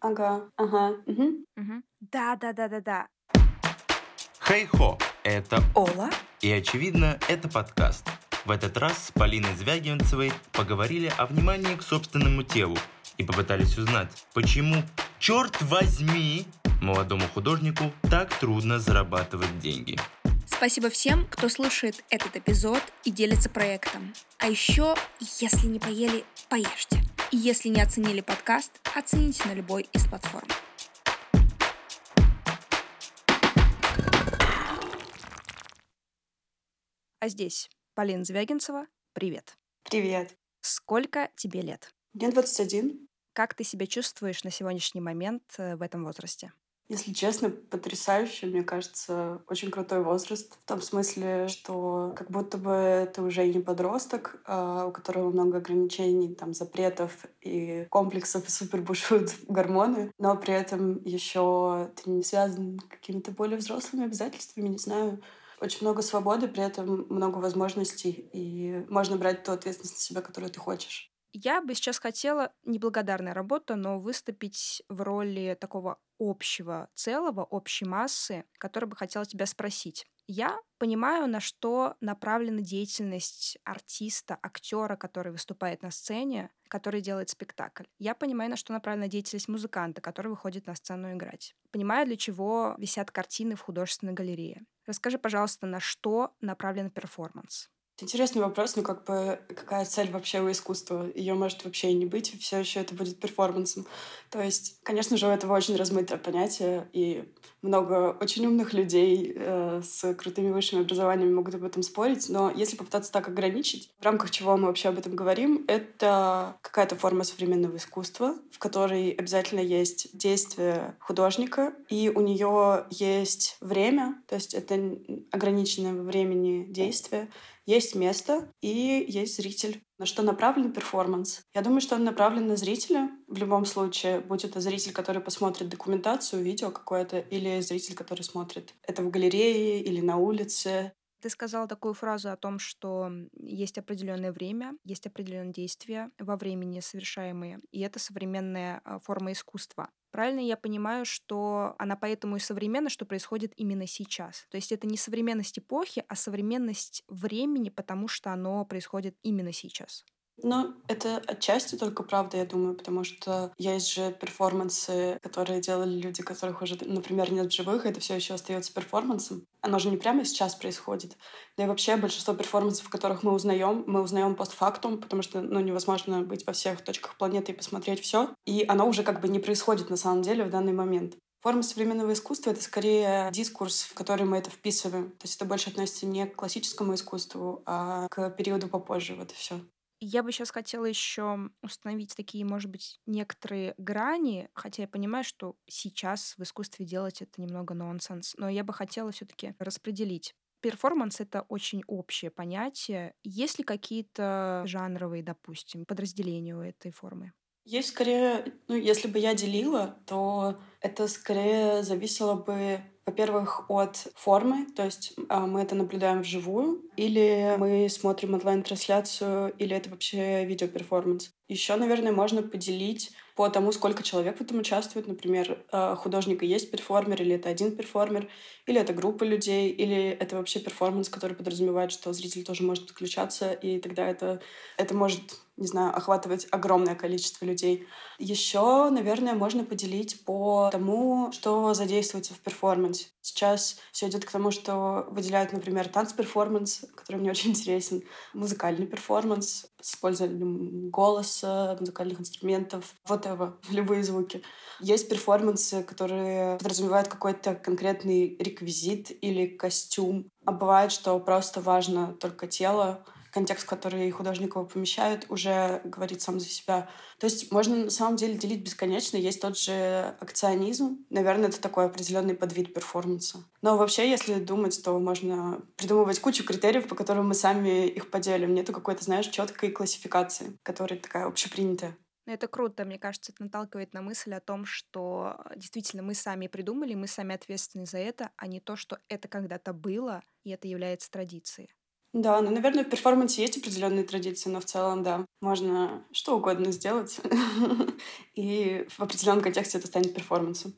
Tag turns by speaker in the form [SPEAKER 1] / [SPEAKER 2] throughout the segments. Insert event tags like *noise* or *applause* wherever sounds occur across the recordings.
[SPEAKER 1] Ага, ага, мгм.
[SPEAKER 2] Мгм. Да-да-да-да-да.
[SPEAKER 3] Хей-хо, это
[SPEAKER 2] Ола.
[SPEAKER 3] и очевидно, это подкаст. В этот раз с Полиной Звягинцевой поговорили о внимании к собственному телу и попытались узнать, почему, черт возьми, молодому художнику так трудно зарабатывать деньги.
[SPEAKER 2] Спасибо всем, кто слушает этот эпизод и делится проектом. А еще, если не поели, поешьте. И если не оценили подкаст, оцените на любой из платформ. А здесь Полина Звягинцева. Привет.
[SPEAKER 1] Привет.
[SPEAKER 2] Сколько тебе лет?
[SPEAKER 1] Мне 21.
[SPEAKER 2] Как ты себя чувствуешь на сегодняшний момент э, в этом возрасте?
[SPEAKER 1] Если честно, потрясающе. Мне кажется, очень крутой возраст. В том смысле, что как будто бы ты уже не подросток, а у которого много ограничений, там, запретов и комплексов, и супер бушуют *laughs* гормоны, но при этом еще ты не связан какими-то более взрослыми обязательствами, не знаю. Очень много свободы, при этом много возможностей, и можно брать ту ответственность на себя, которую ты хочешь.
[SPEAKER 2] Я бы сейчас хотела, неблагодарная работа, но выступить в роли такого общего целого, общей массы, которая бы хотела тебя спросить. Я понимаю, на что направлена деятельность артиста, актера, который выступает на сцене, который делает спектакль. Я понимаю, на что направлена деятельность музыканта, который выходит на сцену играть. Понимаю, для чего висят картины в художественной галерее. Расскажи, пожалуйста, на что направлен перформанс?
[SPEAKER 1] Интересный вопрос, ну как бы какая цель вообще у искусства? Ее может вообще и не быть, все еще это будет перформансом. То есть, конечно же, у этого очень размытое понятие, и много очень умных людей э, с крутыми высшими образованиями могут об этом спорить, но если попытаться так ограничить, в рамках чего мы вообще об этом говорим, это какая-то форма современного искусства, в которой обязательно есть действие художника, и у нее есть время, то есть это ограниченное во времени действие, есть место и есть зритель. На что направлен перформанс? Я думаю, что он направлен на зрителя в любом случае, будь это зритель, который посмотрит документацию, видео какое-то, или зритель, который смотрит это в галерее или на улице.
[SPEAKER 2] Ты сказала такую фразу о том, что есть определенное время, есть определенные действия во времени совершаемые, и это современная а, форма искусства. Правильно я понимаю, что она поэтому и современна, что происходит именно сейчас. То есть это не современность эпохи, а современность времени, потому что оно происходит именно сейчас.
[SPEAKER 1] Ну, это отчасти только правда, я думаю, потому что есть же перформансы, которые делали люди, которых уже, например, нет в живых, и это все еще остается перформансом. Оно же не прямо сейчас происходит. Да и вообще большинство перформансов, которых мы узнаем, мы узнаем постфактум, потому что ну, невозможно быть во всех точках планеты и посмотреть все. И оно уже как бы не происходит на самом деле в данный момент. Форма современного искусства — это скорее дискурс, в который мы это вписываем. То есть это больше относится не к классическому искусству, а к периоду попозже. Вот и все.
[SPEAKER 2] Я бы сейчас хотела еще установить такие, может быть, некоторые грани, хотя я понимаю, что сейчас в искусстве делать это немного нонсенс, но я бы хотела все-таки распределить. Перформанс — это очень общее понятие. Есть ли какие-то жанровые, допустим, подразделения у этой формы?
[SPEAKER 1] Есть скорее, ну, если бы я делила, то это скорее зависело бы во-первых, от формы, то есть а, мы это наблюдаем вживую, или мы смотрим онлайн-трансляцию, или это вообще видеоперформанс. Еще, наверное, можно поделить по тому, сколько человек в этом участвует. Например, а, художник и есть перформер, или это один перформер, или это группа людей, или это вообще перформанс, который подразумевает, что зритель тоже может подключаться, и тогда это, это может не знаю, охватывать огромное количество людей. Еще, наверное, можно поделить по тому, что задействуется в перформансе. Сейчас все идет к тому, что выделяют, например, танц-перформанс, который мне *laughs* очень интересен, музыкальный перформанс с использованием голоса, музыкальных инструментов, вот это, *laughs* любые звуки. Есть перформансы, которые подразумевают какой-то конкретный реквизит или костюм. А бывает, что просто важно только тело, контекст, в который художник его помещает, уже говорит сам за себя. То есть можно на самом деле делить бесконечно. Есть тот же акционизм. Наверное, это такой определенный подвид перформанса. Но вообще, если думать, то можно придумывать кучу критериев, по которым мы сами их поделим. Нету какой-то, знаешь, четкой классификации, которая такая общепринятая.
[SPEAKER 2] Ну, это круто, мне кажется, это наталкивает на мысль о том, что действительно мы сами придумали, мы сами ответственны за это, а не то, что это когда-то было, и это является традицией.
[SPEAKER 1] Да, ну, наверное, в перформансе есть определенные традиции, но в целом, да, можно что угодно сделать, *laughs* и в определенном контексте это станет перформансом.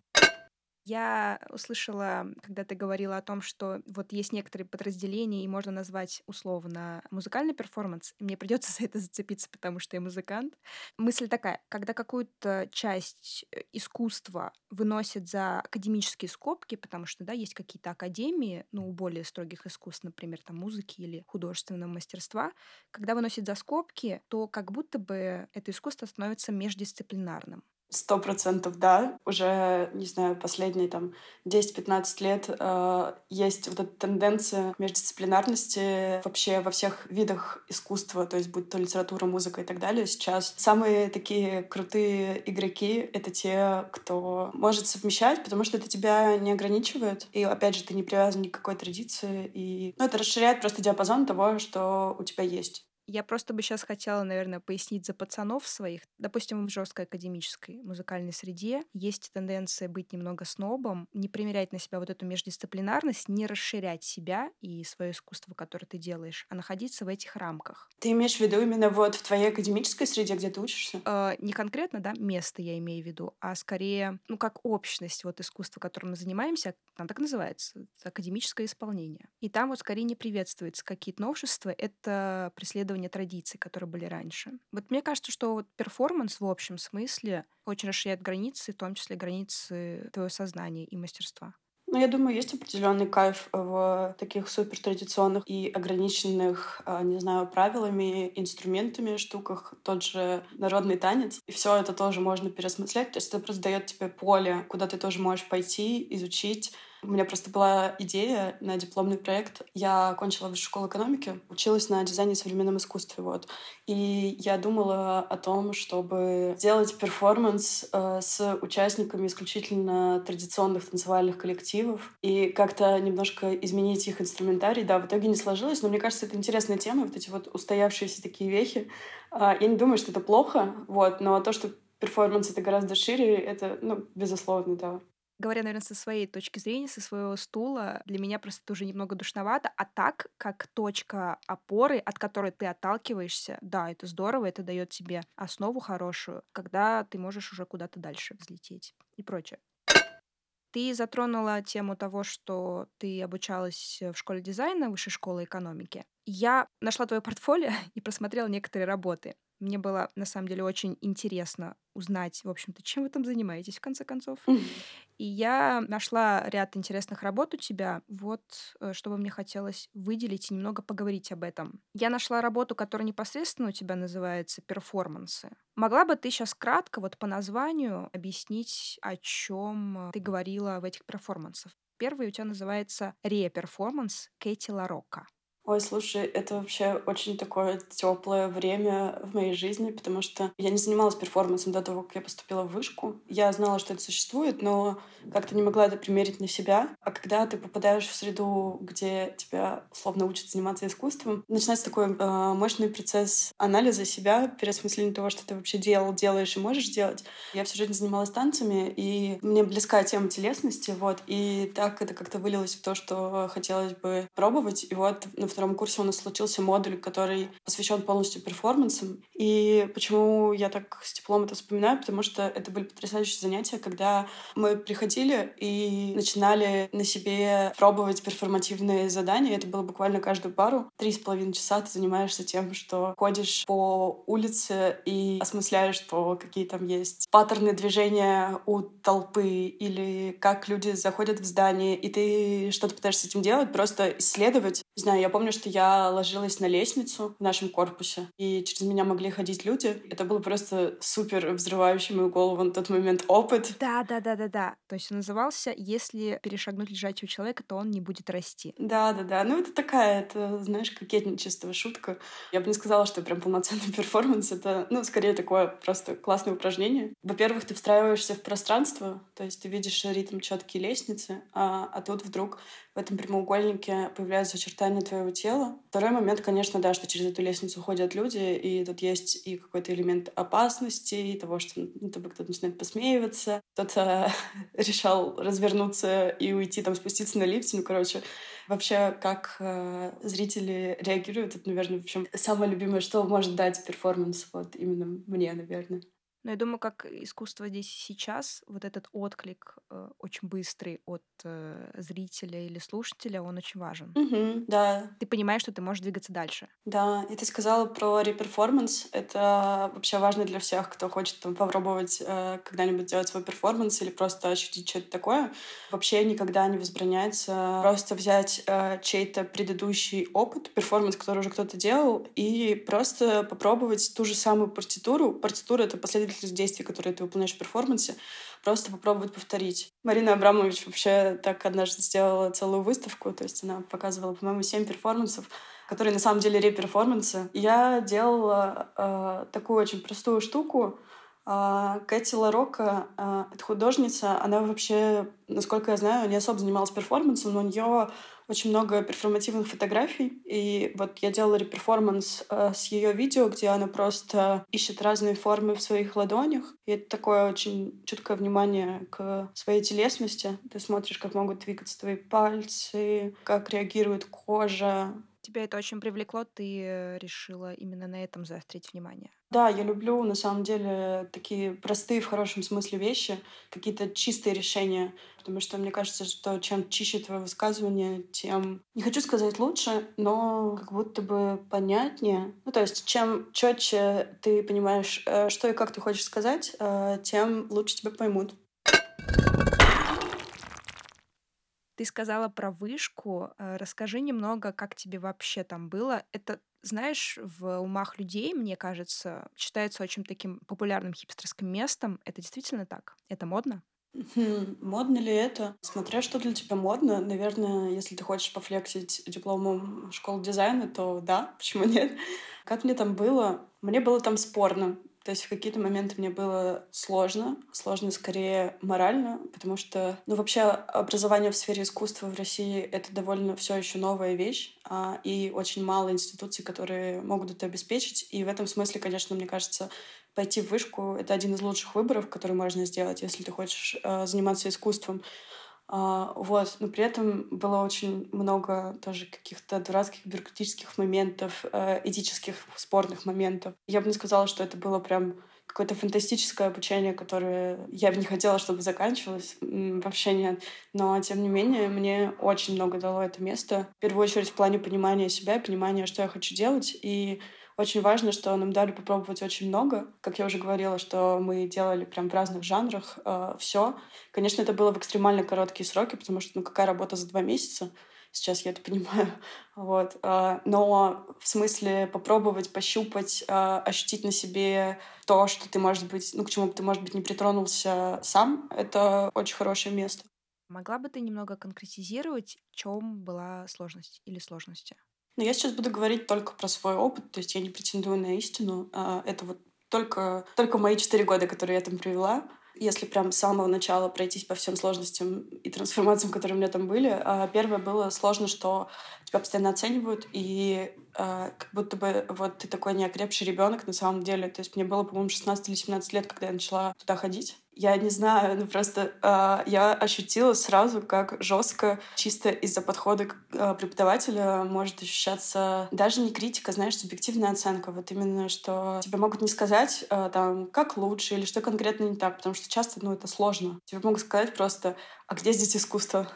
[SPEAKER 2] Я услышала, когда ты говорила о том, что вот есть некоторые подразделения, и можно назвать условно музыкальный перформанс. Мне придется *laughs* за это зацепиться, потому что я музыкант. Мысль такая, когда какую-то часть э, искусства выносят за академические скобки, потому что, да, есть какие-то академии, ну, у более строгих искусств, например, там, музыки или художественного мастерства, когда выносят за скобки, то как будто бы это искусство становится междисциплинарным.
[SPEAKER 1] Сто процентов, да. Уже, не знаю, последние там 10-15 лет э, есть вот эта тенденция междисциплинарности вообще во всех видах искусства, то есть будь то литература, музыка и так далее. Сейчас самые такие крутые игроки — это те, кто может совмещать, потому что это тебя не ограничивает. И, опять же, ты не привязан ни к какой традиции. И ну, это расширяет просто диапазон того, что у тебя есть.
[SPEAKER 2] Я просто бы сейчас хотела, наверное, пояснить за пацанов своих. Допустим, в жесткой академической музыкальной среде есть тенденция быть немного снобом, не примерять на себя вот эту междисциплинарность, не расширять себя и свое искусство, которое ты делаешь, а находиться в этих рамках.
[SPEAKER 1] Ты имеешь в виду именно вот в твоей академической среде, где ты учишься?
[SPEAKER 2] Э, не конкретно, да, место я имею в виду, а скорее, ну, как общность вот искусства, которым мы занимаемся, там так называется, академическое исполнение. И там вот скорее не приветствуется какие-то новшества, это преследование преследования традиций, которые были раньше. Вот мне кажется, что вот перформанс в общем смысле очень расширяет границы, в том числе границы твоего сознания и мастерства.
[SPEAKER 1] Ну, я думаю, есть определенный кайф в таких супер традиционных и ограниченных, а, не знаю, правилами, инструментами штуках, тот же народный танец. И все это тоже можно переосмыслять. То есть это просто дает тебе поле, куда ты тоже можешь пойти, изучить у меня просто была идея на дипломный проект. Я окончила высшую школу экономики, училась на дизайне и современном искусстве. Вот. И я думала о том, чтобы сделать перформанс э, с участниками исключительно традиционных танцевальных коллективов и как-то немножко изменить их инструментарий. Да, в итоге не сложилось, но мне кажется, это интересная тема, вот эти вот устоявшиеся такие вехи. Э, я не думаю, что это плохо, вот, но то, что перформанс это гораздо шире, это, ну, безусловно, да
[SPEAKER 2] говоря, наверное, со своей точки зрения, со своего стула, для меня просто это уже немного душновато. А так, как точка опоры, от которой ты отталкиваешься, да, это здорово, это дает тебе основу хорошую, когда ты можешь уже куда-то дальше взлететь и прочее. Ты затронула тему того, что ты обучалась в школе дизайна, высшей школы экономики. Я нашла твое портфолио *laughs* и просмотрела некоторые работы. Мне было, на самом деле, очень интересно узнать, в общем-то, чем вы там занимаетесь, в конце концов. И я нашла ряд интересных работ у тебя, вот, э, что бы мне хотелось выделить и немного поговорить об этом. Я нашла работу, которая непосредственно у тебя называется «Перформансы». Могла бы ты сейчас кратко, вот по названию, объяснить, о чем ты говорила в этих перформансах? Первый у тебя называется «Ре-перформанс» Кэти Ларокко.
[SPEAKER 1] Ой, слушай, это вообще очень такое теплое время в моей жизни, потому что я не занималась перформансом до того, как я поступила в вышку. Я знала, что это существует, но как-то не могла это примерить на себя. А когда ты попадаешь в среду, где тебя условно учат заниматься искусством, начинается такой э, мощный процесс анализа себя, переосмысления того, что ты вообще делал, делаешь и можешь делать. Я всю жизнь занималась танцами, и мне близка тема телесности, вот, и так это как-то вылилось в то, что хотелось бы пробовать. И вот на втором курсе у нас случился модуль, который посвящен полностью перформансам. И почему я так с теплом это вспоминаю? Потому что это были потрясающие занятия, когда мы приходили и начинали на себе пробовать перформативные задания. Это было буквально каждую пару. Три с половиной часа ты занимаешься тем, что ходишь по улице и осмысляешь, что какие там есть паттерны движения у толпы или как люди заходят в здание, и ты что-то пытаешься с этим делать, просто исследовать. Не знаю, я помню, что я ложилась на лестницу в нашем корпусе, и через меня могли ходить люди. Это был просто супер взрывающий мою голову на тот момент опыт.
[SPEAKER 2] Да, да, да, да, да. То есть он назывался «Если перешагнуть лежачего человека, то он не будет расти».
[SPEAKER 1] Да, да, да. Ну, это такая, это, знаешь, кокетничество, шутка. Я бы не сказала, что прям полноценный *laughs* перформанс. Это, ну, скорее такое просто классное упражнение. Во-первых, ты встраиваешься в пространство, то есть ты видишь ритм четкие лестницы, а, а тут вдруг этом прямоугольнике появляются очертания твоего тела. Второй момент, конечно, да, что через эту лестницу ходят люди, и тут есть и какой-то элемент опасности, и того, что над тобой кто-то начинает посмеиваться, кто-то *laughs* решал развернуться и уйти, там, спуститься на лифте, ну, короче, Вообще, как э, зрители реагируют, это, наверное, в общем, самое любимое, что может дать перформанс, вот именно мне, наверное.
[SPEAKER 2] Но я думаю, как искусство здесь и сейчас, вот этот отклик э, очень быстрый от э, зрителя или слушателя, он очень важен.
[SPEAKER 1] Угу, да.
[SPEAKER 2] Ты понимаешь, что ты можешь двигаться дальше.
[SPEAKER 1] Да, и ты сказала про реперформанс. Это вообще важно для всех, кто хочет там, попробовать э, когда-нибудь сделать свой перформанс или просто ощутить что-то такое. Вообще никогда не возбраняется просто взять э, чей-то предыдущий опыт, перформанс, который уже кто-то делал, и просто попробовать ту же самую партитуру. Партитура — это последовательность последовательность действий, которые ты выполняешь в перформансе, просто попробовать повторить. Марина Абрамович вообще так однажды сделала целую выставку, то есть она показывала, по-моему, семь перформансов, которые на самом деле реперформансы. Я делала э, такую очень простую штуку, а, Кэти Ларока, а, это художница, она вообще, насколько я знаю, не особо занималась перформансом, но у нее очень много перформативных фотографий. И вот я делала реперформанс э, с ее видео, где она просто ищет разные формы в своих ладонях. И это такое очень чуткое внимание к своей телесности. Ты смотришь, как могут двигаться твои пальцы, как реагирует кожа,
[SPEAKER 2] Тебя это очень привлекло, ты э, решила именно на этом заострить внимание.
[SPEAKER 1] Да, я люблю на самом деле такие простые в хорошем смысле вещи, какие-то чистые решения, потому что мне кажется, что чем чище твое высказывание, тем, не хочу сказать лучше, но как будто бы понятнее. Ну, то есть чем четче ты понимаешь, э, что и как ты хочешь сказать, э, тем лучше тебя поймут.
[SPEAKER 2] Ты сказала про вышку. Э, расскажи немного, как тебе вообще там было. Это, знаешь, в умах людей, мне кажется, считается очень таким популярным хипстерским местом. Это действительно так? Это модно?
[SPEAKER 1] Модно ли это? Смотря что для тебя модно. Наверное, если ты хочешь пофлексить дипломом школы дизайна, то да, *laughs* почему нет? Как мне там было? Мне было там спорно. То есть в какие-то моменты мне было сложно, сложно скорее морально, потому что, ну, вообще образование в сфере искусства в России — это довольно все еще новая вещь, а, и очень мало институций, которые могут это обеспечить. И в этом смысле, конечно, мне кажется, пойти в вышку — это один из лучших выборов, который можно сделать, если ты хочешь э, заниматься искусством. А, вот, но при этом было очень много тоже каких-то дурацких бюрократических моментов, э, этических спорных моментов. Я бы не сказала, что это было прям какое-то фантастическое обучение, которое я бы не хотела, чтобы заканчивалось. Вообще нет. Но, тем не менее, мне очень много дало это место. В первую очередь в плане понимания себя понимания, что я хочу делать. И очень важно, что нам дали попробовать очень много. Как я уже говорила, что мы делали прям в разных жанрах э, все. Конечно, это было в экстремально короткие сроки, потому что ну какая работа за два месяца? Сейчас я это *laughs* понимаю. Вот. Э, но в смысле попробовать, пощупать, э, ощутить на себе то, что ты, может быть, ну, к чему бы ты, может быть, не притронулся сам, это очень хорошее место.
[SPEAKER 2] Могла бы ты немного конкретизировать, в чем была сложность или сложности?
[SPEAKER 1] Но я сейчас буду говорить только про свой опыт, то есть я не претендую на истину. А это вот только, только мои четыре года, которые я там провела. Если прям с самого начала пройтись по всем сложностям и трансформациям, которые у меня там были, а первое было сложно, что тебя постоянно оценивают, и э, как будто бы вот ты такой неокрепший ребенок на самом деле. То есть мне было, по-моему, 16 или 17 лет, когда я начала туда ходить. Я не знаю, ну просто э, я ощутила сразу, как жестко, чисто из-за подхода к э, преподавателя может ощущаться даже не критика, знаешь, субъективная оценка. Вот именно, что тебе могут не сказать э, там, как лучше или что конкретно не так, потому что часто, ну, это сложно. Тебе могут сказать просто, а где здесь искусство?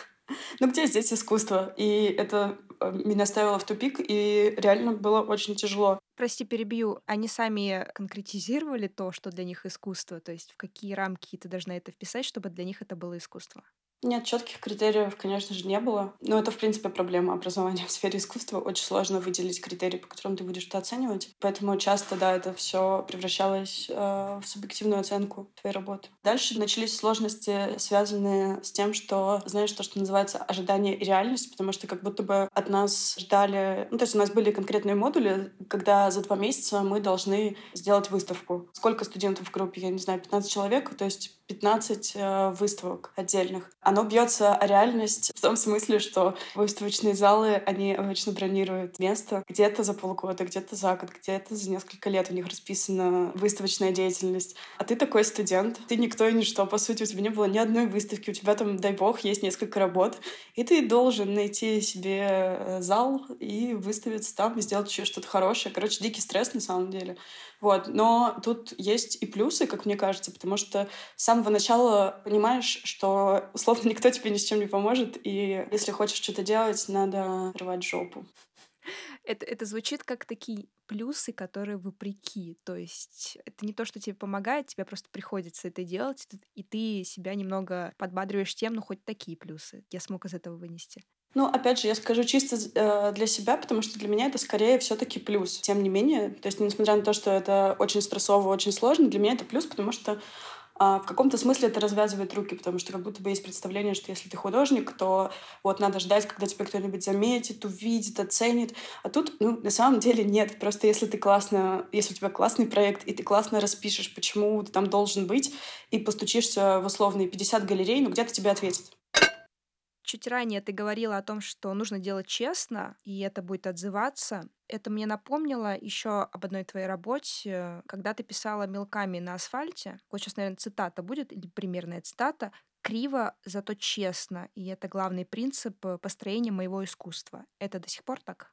[SPEAKER 1] *laughs* ну где здесь искусство? И это меня ставило в тупик, и реально было очень тяжело.
[SPEAKER 2] Прости, перебью. Они сами конкретизировали то, что для них искусство? То есть в какие рамки ты должна это вписать, чтобы для них это было искусство?
[SPEAKER 1] Нет, четких критериев, конечно же, не было. Но это, в принципе, проблема образования *laughs* в сфере искусства. Очень сложно выделить критерии, по которым ты будешь это оценивать. Поэтому часто, да, это все превращалось э, в субъективную оценку твоей работы. Дальше начались сложности, связанные с тем, что, знаешь, то, что называется ожидание и реальность, потому что как будто бы от нас ждали... Ну, то есть у нас были конкретные модули, когда за два месяца мы должны сделать выставку. Сколько студентов в группе? Я не знаю, 15 человек. То есть 15 э, выставок отдельных. Оно бьется о реальность в том смысле, что выставочные залы, они обычно бронируют место где-то за полгода, где-то за год, где-то за несколько лет у них расписана выставочная деятельность. А ты такой студент, ты никто и ничто, по сути, у тебя не было ни одной выставки, у тебя там, дай бог, есть несколько работ, и ты должен найти себе э, зал и выставиться там, и сделать еще что-то хорошее. Короче, дикий стресс на самом деле. Вот. Но тут есть и плюсы, как мне кажется, потому что с самого начала понимаешь, что условно *laughs* никто тебе ни с чем не поможет, и если хочешь что-то делать, надо рвать жопу.
[SPEAKER 2] Это, это звучит как такие плюсы, которые вопреки. То есть это не то, что тебе помогает, тебе просто приходится это делать, и ты себя немного подбадриваешь тем, ну хоть такие плюсы я смог из этого вынести.
[SPEAKER 1] Ну, опять же, я скажу чисто э, для себя, потому что для меня это скорее все-таки плюс. Тем не менее, то есть, несмотря на то, что это очень стрессово, очень сложно, для меня это плюс, потому что э, в каком-то смысле это развязывает руки, потому что как будто бы есть представление, что если ты художник, то вот надо ждать, когда тебя кто-нибудь заметит, увидит, оценит. А тут, ну, на самом деле нет. Просто если ты классно, если у тебя классный проект, и ты классно распишешь, почему ты там должен быть, и постучишься в условные 50 галерей, ну, где-то тебе ответят.
[SPEAKER 2] Чуть ранее ты говорила о том, что нужно делать честно, и это будет отзываться. Это мне напомнило еще об одной твоей работе, когда ты писала мелками на асфальте. Вот сейчас, наверное, цитата будет, или примерная цитата. «Криво, зато честно». И это главный принцип построения моего искусства. Это до сих пор так?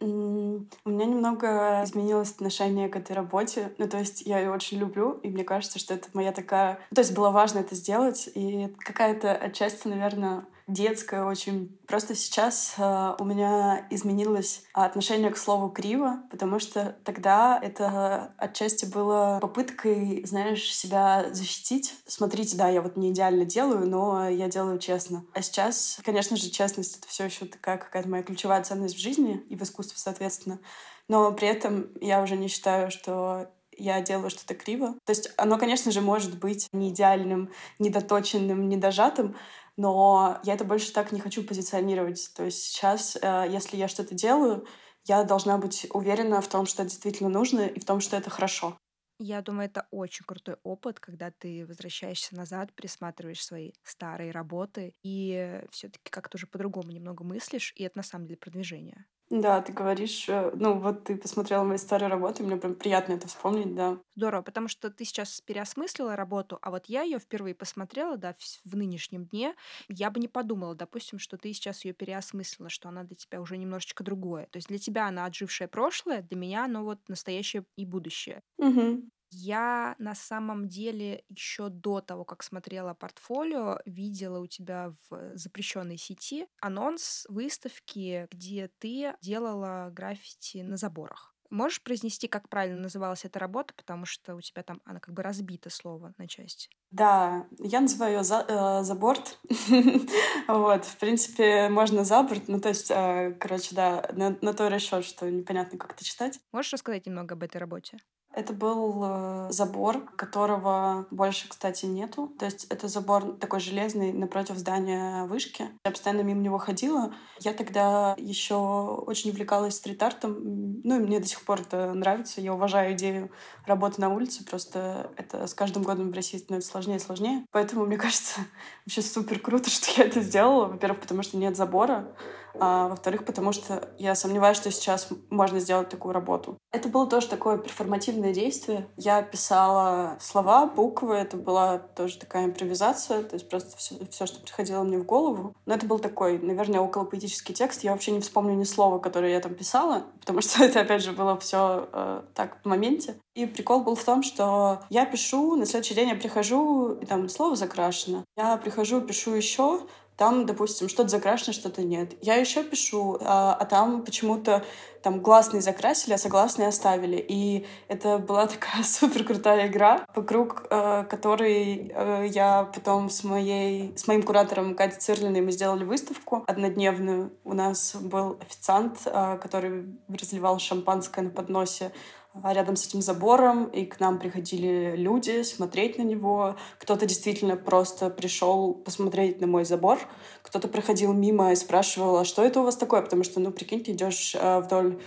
[SPEAKER 1] У меня немного изменилось отношение к этой работе. Ну, то есть я ее очень люблю, и мне кажется, что это моя такая... То есть было важно это сделать, и какая-то отчасти, наверное, детская очень. Просто сейчас э, у меня изменилось отношение к слову «криво», потому что тогда это отчасти было попыткой, знаешь, себя защитить. Смотрите, да, я вот не идеально делаю, но я делаю честно. А сейчас, конечно же, честность — это все еще такая какая-то моя ключевая ценность в жизни и в искусстве, соответственно. Но при этом я уже не считаю, что я делаю что-то криво. То есть оно, конечно же, может быть не идеальным, недоточенным, недожатым, но я это больше так не хочу позиционировать. То есть сейчас, э, если я что-то делаю, я должна быть уверена в том, что это действительно нужно, и в том, что это хорошо.
[SPEAKER 2] Я думаю, это очень крутой опыт, когда ты возвращаешься назад, пересматриваешь свои старые работы и все-таки как-то уже по-другому немного мыслишь, и это на самом деле продвижение.
[SPEAKER 1] Да, ты говоришь, э, ну вот ты посмотрела мои старые работы, мне прям приятно это вспомнить, да.
[SPEAKER 2] Здорово, потому что ты сейчас переосмыслила работу, а вот я ее впервые посмотрела, да, в, в нынешнем дне, я бы не подумала, допустим, что ты сейчас ее переосмыслила, что она для тебя уже немножечко другое. То есть для тебя она отжившее прошлое, для меня оно вот настоящее и будущее.
[SPEAKER 1] Угу.
[SPEAKER 2] Я на самом деле еще до того, как смотрела портфолио, видела у тебя в запрещенной сети анонс выставки, где ты делала граффити на заборах. Можешь произнести, как правильно называлась эта работа, потому что у тебя там она как бы разбита слово на части.
[SPEAKER 1] Да, я называю ее за, э, за борт. *laughs* вот, в принципе, можно за борт, ну то есть, э, короче, да, на, на то расчет, что непонятно, как это читать.
[SPEAKER 2] Можешь рассказать немного об этой работе?
[SPEAKER 1] Это был э, забор, которого больше, кстати, нету. То есть это забор такой железный напротив здания вышки. Я постоянно мимо него ходила. Я тогда еще очень увлекалась стрит-артом. Ну и мне до сих пор это нравится. Я уважаю идею работы на улице. Просто это с каждым годом в России становится сложнее и сложнее. Поэтому, мне кажется, *laughs* вообще супер круто, что я это сделала. Во-первых, потому что нет забора а во-вторых, потому что я сомневаюсь, что сейчас можно сделать такую работу. Это было тоже такое перформативное действие. Я писала слова, буквы, это была тоже такая импровизация, то есть просто все, все что приходило мне в голову. Но это был такой, наверное, около поэтический текст. Я вообще не вспомню ни слова, которое я там писала, *laughs* потому что это, опять же, было все э, так в моменте. И прикол был в том, что я пишу, на следующий день я прихожу, и там слово закрашено. Я прихожу, пишу еще, там, допустим, что-то закрашено, что-то нет. Я еще пишу, а, а там почему-то там гласные закрасили, а согласные оставили. И это была *laughs* такая супер крутая игра, вокруг э, которой э, я потом с моей с моим куратором Катей Цирлиной мы сделали выставку однодневную. У нас был официант, э, который разливал шампанское на подносе рядом с этим забором, и к нам приходили люди смотреть на него. Кто-то действительно просто пришел посмотреть на мой забор, кто-то проходил мимо и спрашивал, а что это у вас такое? Потому что, ну, прикинь, ты идешь э, вдоль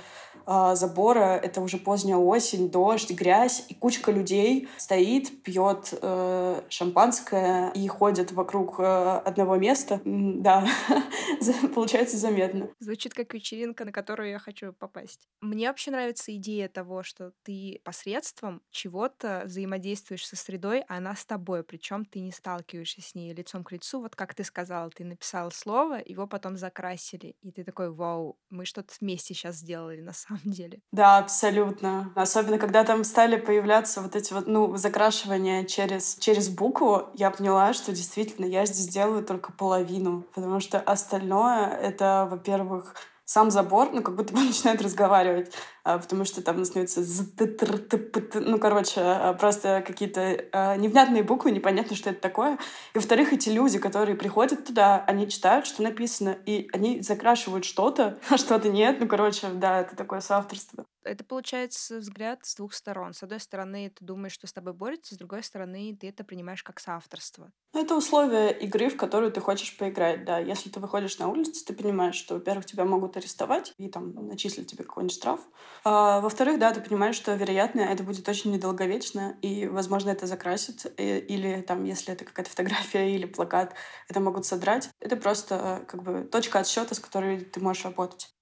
[SPEAKER 1] э, забора, это уже поздняя осень, дождь, грязь, и кучка людей стоит, пьет э, шампанское и ходит вокруг э, одного места. Да, *laughs* получается заметно.
[SPEAKER 2] Звучит как вечеринка, на которую я хочу попасть. Мне вообще нравится идея того, что ты посредством чего-то взаимодействуешь со средой, а она с тобой, причем ты не сталкиваешься с ней лицом к лицу. Вот как ты сказала, ты написал слово, его потом закрасили, и ты такой, вау, мы что-то вместе сейчас сделали на самом деле.
[SPEAKER 1] Да, абсолютно. Особенно, когда там стали появляться вот эти вот, ну, закрашивания через, через букву, я поняла, что действительно я здесь делаю только половину, потому что остальное — это, во-первых, сам забор, ну, как будто бы *laughs* начинает разговаривать, а, потому что там становится ну, короче, а, просто какие-то а, невнятные буквы, непонятно, что это такое. И, во-вторых, эти люди, которые приходят туда, они читают, что написано, и они закрашивают что-то, *laughs* а что-то нет. Ну, короче, да, это такое соавторство.
[SPEAKER 2] Это получается взгляд с двух сторон. С одной стороны, ты думаешь, что с тобой борется, с другой стороны, ты это принимаешь как соавторство.
[SPEAKER 1] Ну, это условия игры, в которую ты хочешь поиграть, да. Если ты выходишь на улицу, ты понимаешь, что, во-первых, тебя могут арестовать и там начислить тебе какой-нибудь штраф. А, во-вторых, да, ты понимаешь, что, вероятно, это будет очень недолговечно, и, возможно, это закрасит, и, или там, если это какая-то фотография или плакат, это могут содрать. Это просто как бы точка отсчета, с которой ты можешь работать.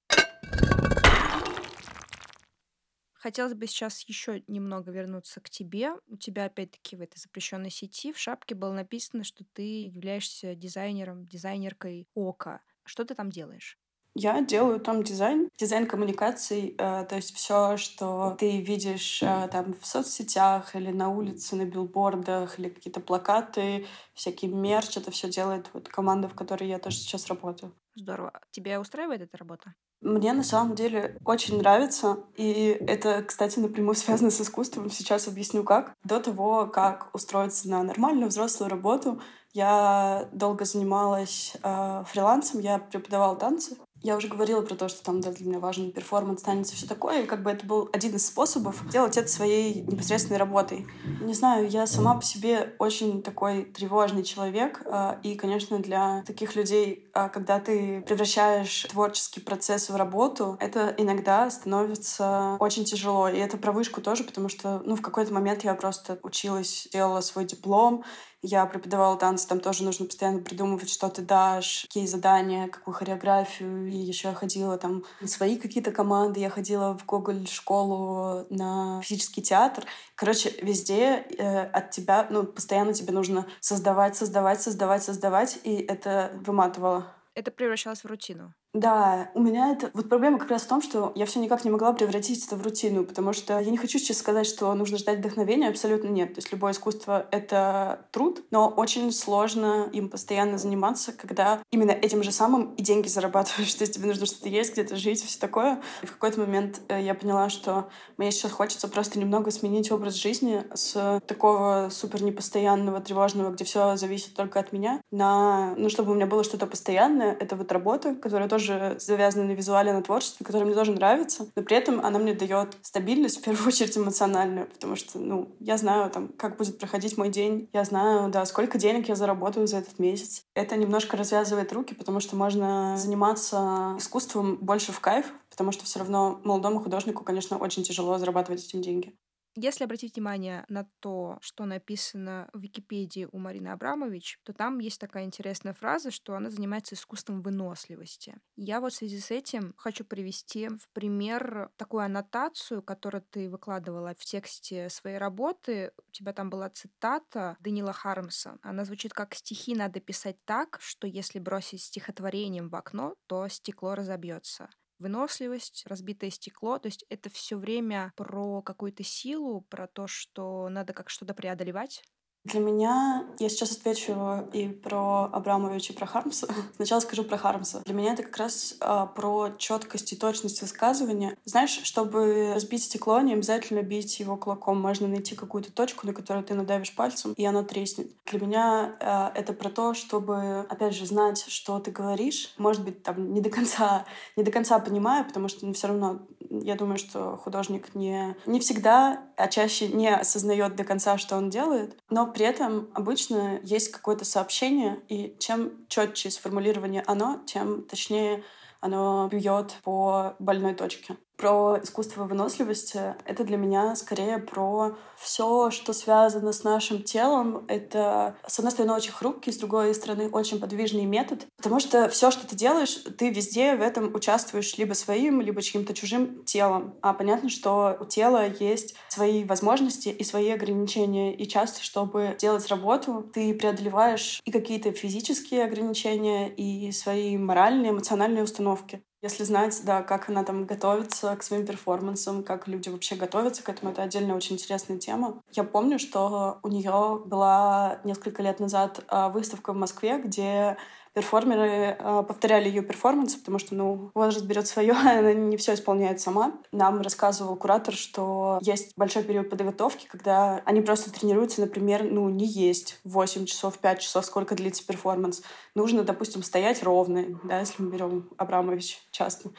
[SPEAKER 2] Хотелось бы сейчас еще немного вернуться к тебе. У тебя опять-таки в этой запрещенной сети в шапке было написано, что ты являешься дизайнером, дизайнеркой ока. Что ты там делаешь?
[SPEAKER 1] Я делаю там дизайн, дизайн коммуникаций, э, то есть все, что ты видишь э, там в соцсетях или на улице, на билбордах, или какие-то плакаты, всякий мерч, это все делает вот команда, в которой я тоже сейчас работаю.
[SPEAKER 2] Здорово. Тебя устраивает эта работа?
[SPEAKER 1] Мне на самом деле очень нравится, и это, кстати, напрямую *laughs* связано с искусством. Сейчас объясню как. До того, как устроиться на нормальную взрослую работу, я долго занималась э, фрилансом, я преподавала танцы. Я уже говорила про то, что там да, для меня важен перформанс, танец и все такое. И как бы это был один из способов делать это своей непосредственной работой. Не знаю, я сама по себе очень такой тревожный человек. А, и, конечно, для таких людей, а, когда ты превращаешь творческий процесс в работу, это иногда становится очень тяжело. И это про вышку тоже, потому что ну, в какой-то момент я просто училась, делала свой диплом, я преподавала танцы, там тоже нужно постоянно придумывать, что ты дашь, какие задания, какую хореографию. И еще я ходила там на свои какие-то команды, я ходила в Гоголь-школу на физический театр. Короче, везде э, от тебя, ну, постоянно тебе нужно создавать, создавать, создавать, создавать, и это выматывало.
[SPEAKER 2] Это превращалось в рутину.
[SPEAKER 1] Да, у меня это... Вот проблема как раз в том, что я все никак не могла превратить это в рутину, потому что я не хочу сейчас сказать, что нужно ждать вдохновения, абсолютно нет. То есть любое искусство — это труд, но очень сложно им постоянно заниматься, когда именно этим же самым и деньги зарабатываешь. *laughs* То есть тебе нужно что-то есть, где-то жить, все такое. И в какой-то момент э, я поняла, что мне сейчас хочется просто немного сменить образ жизни с такого супер непостоянного, тревожного, где все зависит только от меня, на... Ну, чтобы у меня было что-то постоянное. Это вот работа, которая тоже тоже завязана на визуале, на творчестве, которое мне тоже нравится, но при этом она мне дает стабильность, в первую очередь эмоциональную, потому что, ну, я знаю, там, как будет проходить мой день, я знаю, да, сколько денег я заработаю за этот месяц. Это немножко развязывает руки, потому что можно заниматься искусством больше в кайф, потому что все равно молодому художнику, конечно, очень тяжело зарабатывать этим деньги.
[SPEAKER 2] Если обратить внимание на то, что написано в Википедии у Марины Абрамович, то там есть такая интересная фраза, что она занимается искусством выносливости. Я вот в связи с этим хочу привести в пример такую аннотацию, которую ты выкладывала в тексте своей работы. У тебя там была цитата Данила Хармса. Она звучит как «Стихи надо писать так, что если бросить стихотворением в окно, то стекло разобьется» выносливость, разбитое стекло. То есть это все время про какую-то силу, про то, что надо как что-то преодолевать.
[SPEAKER 1] Для меня, я сейчас отвечу и про Абрамовича, и про Хармса. *laughs* Сначала скажу про Хармса. Для меня это как раз а, про четкость и точность высказывания. Знаешь, чтобы разбить стекло, не обязательно бить его кулаком. Можно найти какую-то точку, на которую ты надавишь пальцем, и оно треснет. Для меня а, это про то, чтобы, опять же, знать, что ты говоришь. Может быть, там не до конца, *laughs* не до конца понимаю, потому что ну, все равно я думаю, что художник не, не всегда, а чаще не осознает до конца, что он делает, но при этом обычно есть какое-то сообщение, и чем четче сформулирование оно, тем точнее оно бьет по больной точке. Про искусство выносливости — это для меня скорее про все, что связано с нашим телом. Это, с одной стороны, очень хрупкий, с другой стороны, очень подвижный метод. Потому что все, что ты делаешь, ты везде в этом участвуешь либо своим, либо чьим-то чужим телом. А понятно, что у тела есть свои возможности и свои ограничения. И часто, чтобы делать работу, ты преодолеваешь и какие-то физические ограничения, и свои моральные, эмоциональные установки. Если знать, да, как она там готовится к своим перформансам, как люди вообще готовятся к этому, это отдельная очень интересная тема. Я помню, что у нее была несколько лет назад а, выставка в Москве, где перформеры э, повторяли ее перформансы, потому что, ну, возраст берет свое, *laughs* она не все исполняет сама. Нам рассказывал куратор, что есть большой период подготовки, когда они просто тренируются, например, ну, не есть 8 часов, 5 часов, сколько длится перформанс. Нужно, допустим, стоять ровно, да, если мы берем Абрамович часто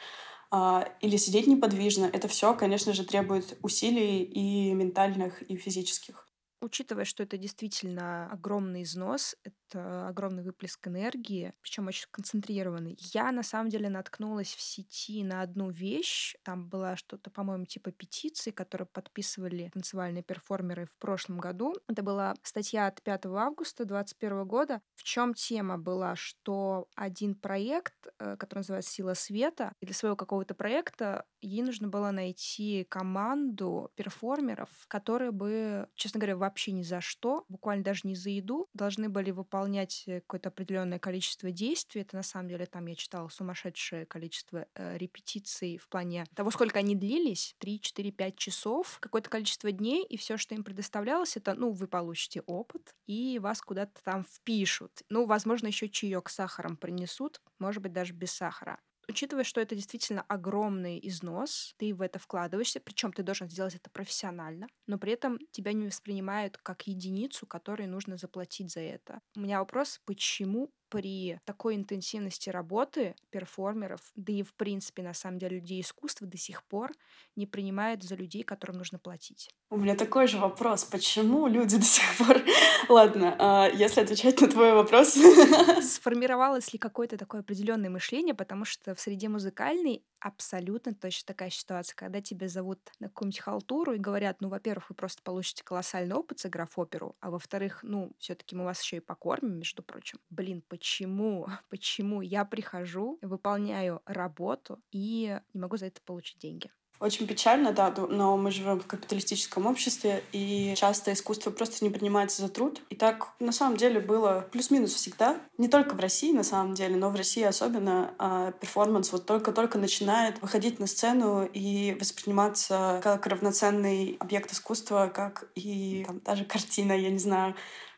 [SPEAKER 1] а, или сидеть неподвижно. Это все, конечно же, требует усилий и ментальных, и физических.
[SPEAKER 2] Учитывая, что это действительно огромный износ, это огромный выплеск энергии, причем очень концентрированный, я на самом деле наткнулась в сети на одну вещь. Там была что-то, по-моему, типа петиции, которую подписывали танцевальные перформеры в прошлом году. Это была статья от 5 августа 2021 года. В чем тема была, что один проект, э, который называется «Сила света», и для своего какого-то проекта ей нужно было найти команду перформеров, которые бы, честно говоря, ни за что, буквально даже не за еду, должны были выполнять э, какое-то определенное количество действий. Это на самом деле там я читала сумасшедшее количество э, репетиций в плане того, сколько они длились, 3, 4, 5 часов, какое-то количество дней, и все, что им предоставлялось, это, ну, вы получите опыт, и вас куда-то там впишут. Ну, возможно, еще чаек с сахаром принесут, может быть, даже без сахара учитывая, что это действительно огромный износ, ты в это вкладываешься, причем ты должен сделать это профессионально, но при этом тебя не воспринимают как единицу, которой нужно заплатить за это. У меня вопрос, почему при такой интенсивности работы перформеров, да и в принципе, на самом деле, людей искусства до сих пор не принимают за людей, которым нужно платить.
[SPEAKER 1] У меня такой же вопрос. Почему люди до сих пор... *laughs* Ладно, а, если отвечать на твой вопрос... *laughs*
[SPEAKER 2] Сформировалось ли какое-то такое определенное мышление, потому что в среде музыкальной абсолютно точно такая ситуация, когда тебя зовут на какую-нибудь халтуру и говорят, ну, во-первых, вы просто получите колоссальный опыт, сыграв оперу, а во-вторых, ну, все таки мы вас еще и покормим, между прочим. Блин, почему? *laughs* Почему я прихожу, выполняю работу и не могу за это получить деньги?
[SPEAKER 1] Очень печально, да, но мы живем в капиталистическом обществе, и часто искусство просто не принимается за труд. И так на самом деле было плюс-минус всегда. Не только в России, на самом деле, но в России особенно а перформанс вот только-только начинает выходить на сцену и восприниматься как равноценный объект искусства, как и там, даже картина, я не знаю,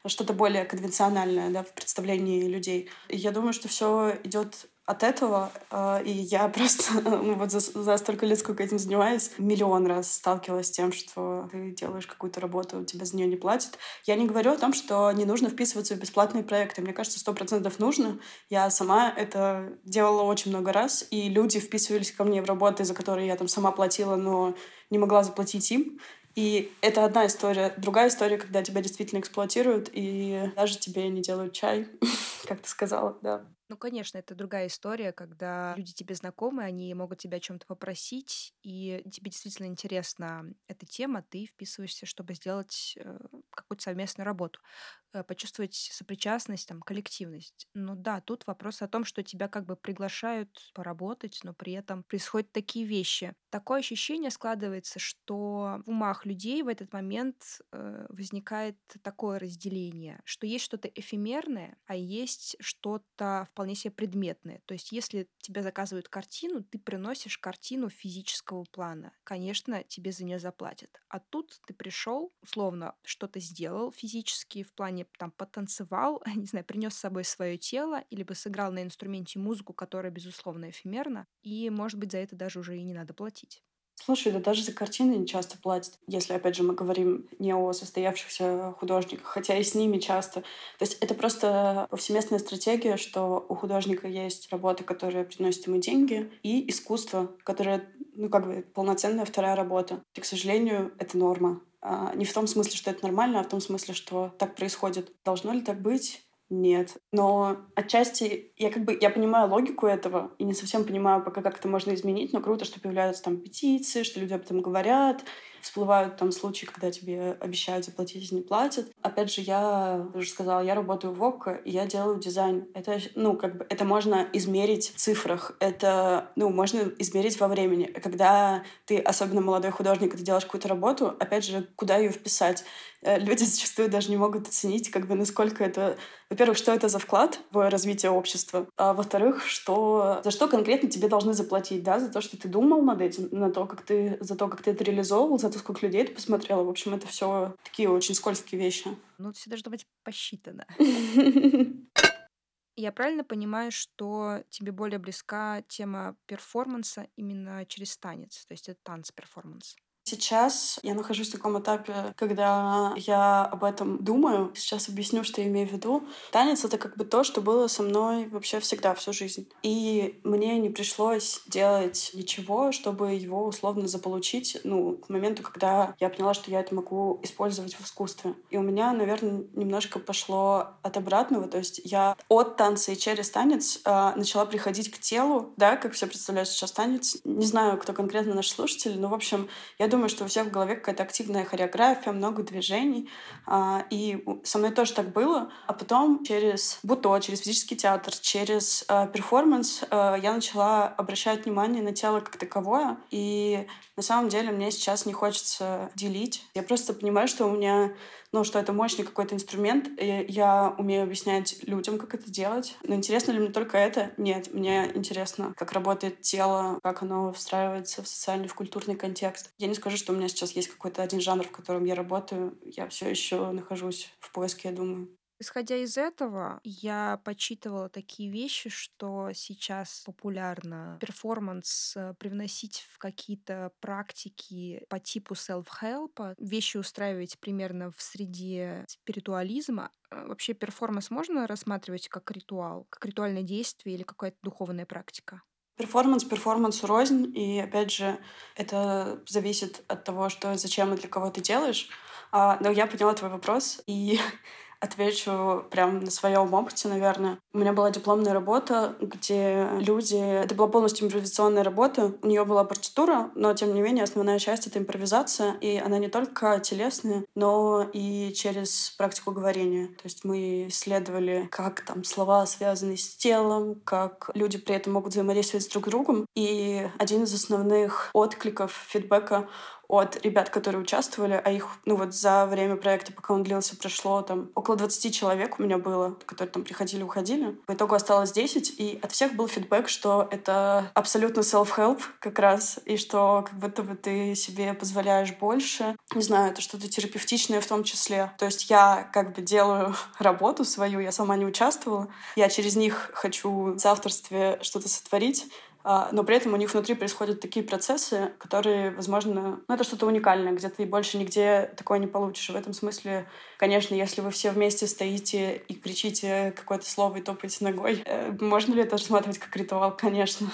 [SPEAKER 1] что-то более конвенциональное да, в представлении людей. И я думаю, что все идет от этого, э, и я *laughs* просто ну, вот за, за столько лет, сколько этим занимаюсь, миллион раз сталкивалась с тем, что ты делаешь какую-то работу, тебя за нее не платят. Я не говорю о том, что не нужно вписываться в бесплатные проекты. Мне кажется, сто процентов нужно. Я сама это делала очень много раз, и люди вписывались ко мне в работы, за которые я там сама платила, но не могла заплатить им. И это одна история. Другая история, когда тебя действительно эксплуатируют, и даже тебе не делают чай, *laughs* как ты сказала, да.
[SPEAKER 2] Ну, конечно, это другая история, когда люди тебе знакомы, они могут тебя о чем-то попросить, и тебе действительно интересна эта тема, ты вписываешься, чтобы сделать э, какую-то совместную работу. Э, почувствовать сопричастность, там, коллективность. Но да, тут вопрос о том, что тебя как бы приглашают поработать, но при этом происходят такие вещи. Такое ощущение складывается, что в умах людей в этот момент э, возникает такое разделение, что есть что-то эфемерное, а есть что-то вполне себе предметное. То есть если тебя заказывают картину, ты приносишь картину физического плана. Конечно, тебе за нее заплатят. А тут ты пришел, условно, что-то сделал физически в плане там потанцевал, *laughs* не знаю, принес с собой свое тело, или бы сыграл на инструменте музыку, которая, безусловно, эфемерна, и, может быть, за это даже уже и не надо платить.
[SPEAKER 1] Слушай, да даже за картины не часто платят, если, опять же, мы говорим не о состоявшихся художниках, хотя и с ними часто. То есть это просто повсеместная стратегия, что у художника есть работа, которая приносит ему деньги, и искусство, которое, ну, как бы, полноценная вторая работа. И, к сожалению, это норма. А, не в том смысле, что это нормально, а в том смысле, что так происходит. Должно ли так быть? Нет. Но отчасти я как бы я понимаю логику этого и не совсем понимаю пока, как это можно изменить, но круто, что появляются там петиции, что люди об этом говорят, всплывают там случаи, когда тебе обещают заплатить и не платят. Опять же, я уже сказала, я работаю в ОККО, и я делаю дизайн. Это, ну, как бы, это можно измерить в цифрах. Это, ну, можно измерить во времени. Когда ты, особенно молодой художник, ты делаешь какую-то работу, опять же, куда ее вписать? Э, люди *laughs* зачастую даже не могут оценить, как бы, насколько это... Во-первых, что это за вклад в развитие общества, а во-вторых, что... за что конкретно тебе должны заплатить, да, за то, что ты думал над этим, на то, как ты... за то, как ты это реализовывал, за сколько людей ты посмотрела. В общем, это все такие очень скользкие вещи.
[SPEAKER 2] Ну, все должно быть посчитано. *laughs* Я правильно понимаю, что тебе более близка тема перформанса именно через танец, то есть это танц-перформанс?
[SPEAKER 1] Сейчас я нахожусь в таком этапе, когда я об этом думаю. Сейчас объясню, что я имею в виду. Танец — это как бы то, что было со мной вообще всегда, всю жизнь. И мне не пришлось делать ничего, чтобы его условно заполучить, ну, к моменту, когда я поняла, что я это могу использовать в искусстве. И у меня, наверное, немножко пошло от обратного. То есть я от танца и через танец э, начала приходить к телу, да, как все представляют сейчас танец. Не знаю, кто конкретно наш слушатель, но, в общем, я думаю, что у всех в голове какая-то активная хореография, много движений. А, и со мной тоже так было. А потом через буто, через физический театр, через а, перформанс а, я начала обращать внимание на тело как таковое. И на самом деле мне сейчас не хочется делить. Я просто понимаю, что у меня ну, что это мощный какой-то инструмент. И я умею объяснять людям, как это делать. Но интересно ли мне только это? Нет. Мне интересно, как работает тело, как оно встраивается в социальный, в культурный контекст. Я не скажу, что у меня сейчас есть какой-то один жанр, в котором я работаю. Я все еще нахожусь в поиске, я думаю.
[SPEAKER 2] Исходя из этого, я почитывала такие вещи, что сейчас популярно перформанс э, привносить в какие-то практики по типу self-help, вещи устраивать примерно в среде спиритуализма. Э, вообще перформанс можно рассматривать как ритуал, как ритуальное действие или какая-то духовная практика?
[SPEAKER 1] Перформанс перформансу рознь, и опять же, это зависит от того, что зачем и для кого ты делаешь. А, но я поняла твой вопрос, и *laughs* Отвечу прям на своем опыте, наверное. У меня была дипломная работа, где люди... Это была полностью импровизационная работа. У нее была партитура, но, тем не менее, основная часть — это импровизация. И она не только телесная, но и через практику говорения. То есть мы исследовали, как там слова связаны с телом, как люди при этом могут взаимодействовать с друг другом. И один из основных откликов, фидбэка от ребят, которые участвовали, а их, ну вот за время проекта, пока он длился, прошло там около 20 человек у меня было, которые там приходили, уходили. По итогу осталось 10, и от всех был фидбэк, что это абсолютно self-help как раз, и что как будто бы ты себе позволяешь больше. Не знаю, это что-то терапевтичное в том числе. То есть я как бы делаю *laughs* работу свою, я сама не участвовала. Я через них хочу в авторстве что-то сотворить, но при этом у них внутри происходят такие процессы, которые, возможно, ну, это что-то уникальное, где ты больше нигде такое не получишь. в этом смысле, конечно, если вы все вместе стоите и кричите какое-то слово и топаете ногой, э, можно ли это рассматривать как ритуал? Конечно.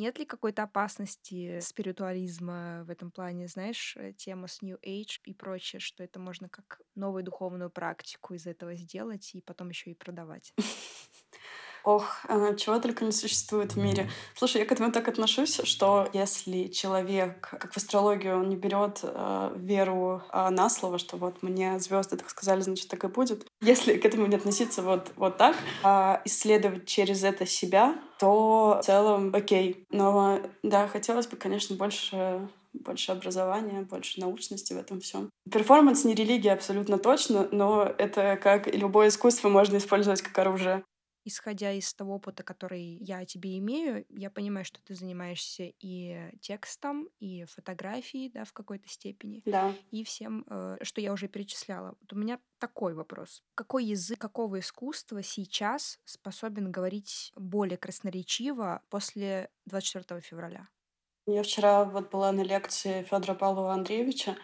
[SPEAKER 2] Нет ли какой-то опасности спиритуализма в этом плане? Знаешь, э, тема с New Age и прочее, что это можно как новую духовную практику из этого сделать и потом еще и продавать? *laughs*
[SPEAKER 1] Ох, э, чего только не существует в мире. Слушай, я к этому так отношусь, что если человек, как в астрологию, он не берет э, веру э, на слово, что вот мне звезды так сказали, значит так и будет. Если к этому не относиться вот, вот так, а исследовать через это себя, то в целом окей. Но да, хотелось бы, конечно, больше больше образования, больше научности в этом всем. Перформанс не религия абсолютно точно, но это как любое искусство можно использовать как оружие
[SPEAKER 2] исходя из того опыта, который я о тебе имею, я понимаю, что ты занимаешься и текстом, и фотографией, да, в какой-то степени,
[SPEAKER 1] да.
[SPEAKER 2] и всем, э, что я уже перечисляла. Вот у меня такой вопрос. Какой язык какого искусства сейчас способен говорить более красноречиво после 24 февраля?
[SPEAKER 1] Я вчера вот была на лекции Федора Павлова Андреевича,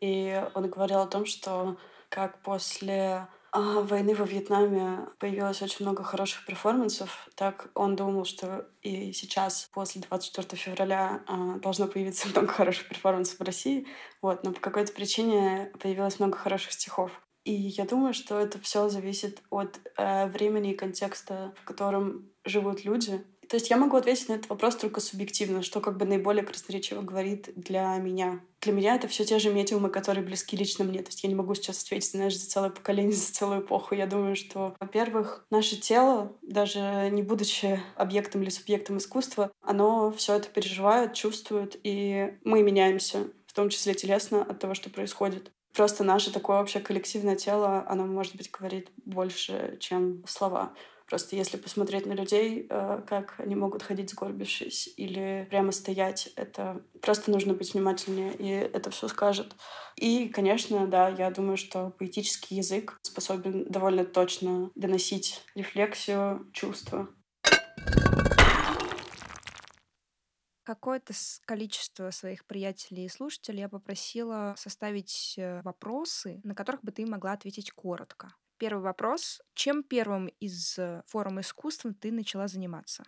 [SPEAKER 1] и он говорил о том, что как после войны во Вьетнаме появилось очень много хороших перформансов. Так он думал, что и сейчас, после 24 февраля, а, должно появиться *laughs* много хороших перформансов в России. Вот. Но по какой-то причине появилось много хороших стихов. И я думаю, что это все зависит от э, времени и контекста, в котором живут люди. То есть я могу ответить на этот вопрос только субъективно, что как бы наиболее красноречиво говорит для меня. Для меня это все те же медиумы, которые близки лично мне. То есть я не могу сейчас ответить, знаешь, за целое поколение, *laughs* за целую эпоху. Я думаю, что, во-первых, наше тело, даже не будучи объектом или субъектом искусства, оно все это переживает, чувствует, и мы меняемся, в том числе телесно, от того, что происходит. Просто наше такое общее коллективное тело, оно, может быть, говорит больше, чем слова. Просто если посмотреть на людей, э, как они могут ходить сгорбившись или прямо стоять, это просто нужно быть внимательнее, и это все скажет. И, конечно, да, я думаю, что поэтический язык способен довольно точно доносить рефлексию, чувства.
[SPEAKER 2] Какое-то количество своих приятелей и слушателей я попросила составить э, вопросы, на которых бы ты могла ответить коротко. Первый вопрос. Чем первым из э, форм искусства ты начала заниматься?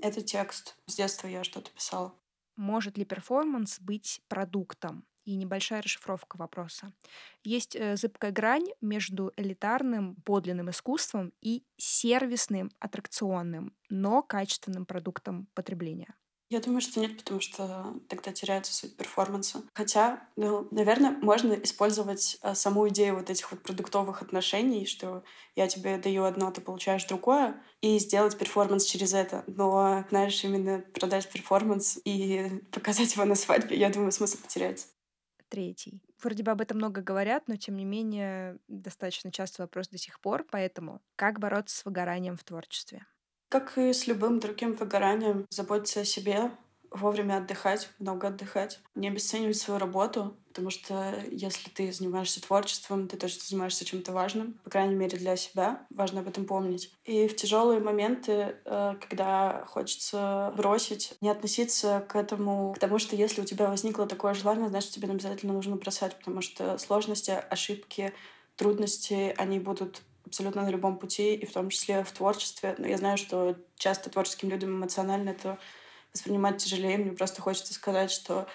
[SPEAKER 1] Это текст. С детства я что-то писала.
[SPEAKER 2] Может ли перформанс быть продуктом? И небольшая расшифровка вопроса. Есть э, зыбкая грань между элитарным подлинным искусством и сервисным аттракционным, но качественным продуктом потребления.
[SPEAKER 1] Я думаю, что нет, потому что тогда теряется суть перформанса. Хотя, ну, наверное, можно использовать а, саму идею вот этих вот продуктовых отношений, что я тебе даю одно, ты получаешь другое, и сделать перформанс через это. Но, знаешь, именно продать перформанс и *laughs* показать его на свадьбе, я думаю, смысл потеряется.
[SPEAKER 2] Третий. Вроде бы об этом много говорят, но тем не менее достаточно часто вопрос до сих пор, поэтому как бороться с выгоранием в творчестве?
[SPEAKER 1] Как и с любым другим выгоранием, заботиться о себе, вовремя отдыхать, много отдыхать, не обесценивать свою работу, потому что если ты занимаешься творчеством, ты точно занимаешься чем-то важным, по крайней мере для себя, важно об этом помнить. И в тяжелые моменты, э, когда хочется бросить, не относиться к этому, к тому, что если у тебя возникло такое желание, значит, тебе обязательно нужно бросать, потому что сложности, ошибки, трудности, они будут абсолютно на любом пути, и в том числе в творчестве. Но я знаю, что часто творческим людям эмоционально это воспринимать тяжелее. Мне просто хочется сказать, что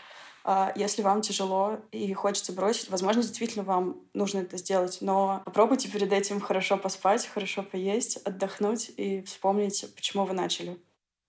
[SPEAKER 1] а, если вам тяжело и хочется бросить, возможно, действительно вам нужно это сделать, но попробуйте перед этим хорошо поспать, хорошо поесть, отдохнуть и вспомнить, почему вы начали.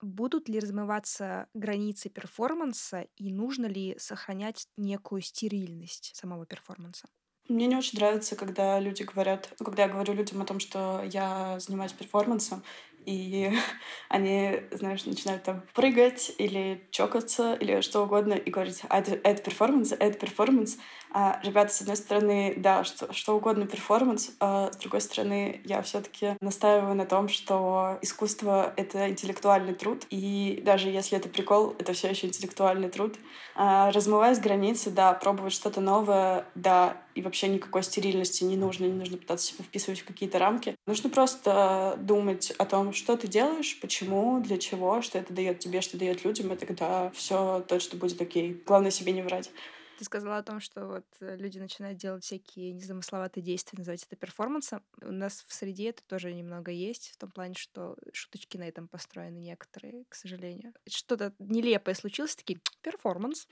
[SPEAKER 2] Будут ли размываться границы перформанса и нужно ли сохранять некую стерильность самого перформанса?
[SPEAKER 1] Мне не очень нравится, когда люди говорят, ну, когда я говорю людям о том, что я занимаюсь перформансом, и *laughs* они, знаешь, начинают там прыгать или чокаться или что угодно и говорить, а это, это перформанс, это перформанс. А, ребята, с одной стороны, да, что, что угодно перформанс, а с другой стороны, я все таки настаиваю на том, что искусство — это интеллектуальный труд, и даже если это прикол, это все еще интеллектуальный труд. А, размываясь границы, да, пробовать что-то новое, да, и вообще никакой стерильности не нужно, не нужно пытаться себя вписывать в какие-то рамки. Нужно просто думать о том, что ты делаешь, почему, для чего, что это дает тебе, что дает людям, и тогда все точно будет окей. Главное себе не врать.
[SPEAKER 2] Ты сказала о том, что вот э, люди начинают делать всякие незамысловатые действия, называть это перформансом. У нас в среде это тоже немного есть, в том плане, что шуточки на этом построены некоторые, к сожалению. Что-то нелепое случилось, такие *tsk* перформанс.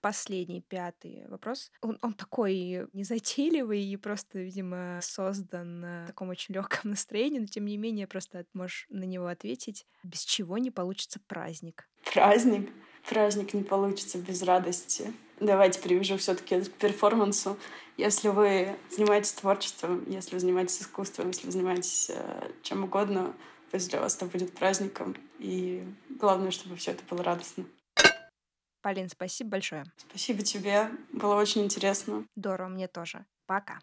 [SPEAKER 2] Последний, пятый вопрос. Он, он такой незатейливый и просто, видимо, создан в таком очень легком *laughs* настроении, но тем не менее просто можешь на него ответить. Без чего не получится праздник?
[SPEAKER 1] Праздник? Праздник не получится без радости. Давайте привяжу все-таки к перформансу. Если вы занимаетесь творчеством, если вы занимаетесь искусством, если вы занимаетесь э, чем угодно, пусть для вас это будет праздником. И главное, чтобы все это было радостно.
[SPEAKER 2] Полин, спасибо большое.
[SPEAKER 1] Спасибо тебе. Было очень интересно.
[SPEAKER 2] Здорово, мне тоже. Пока.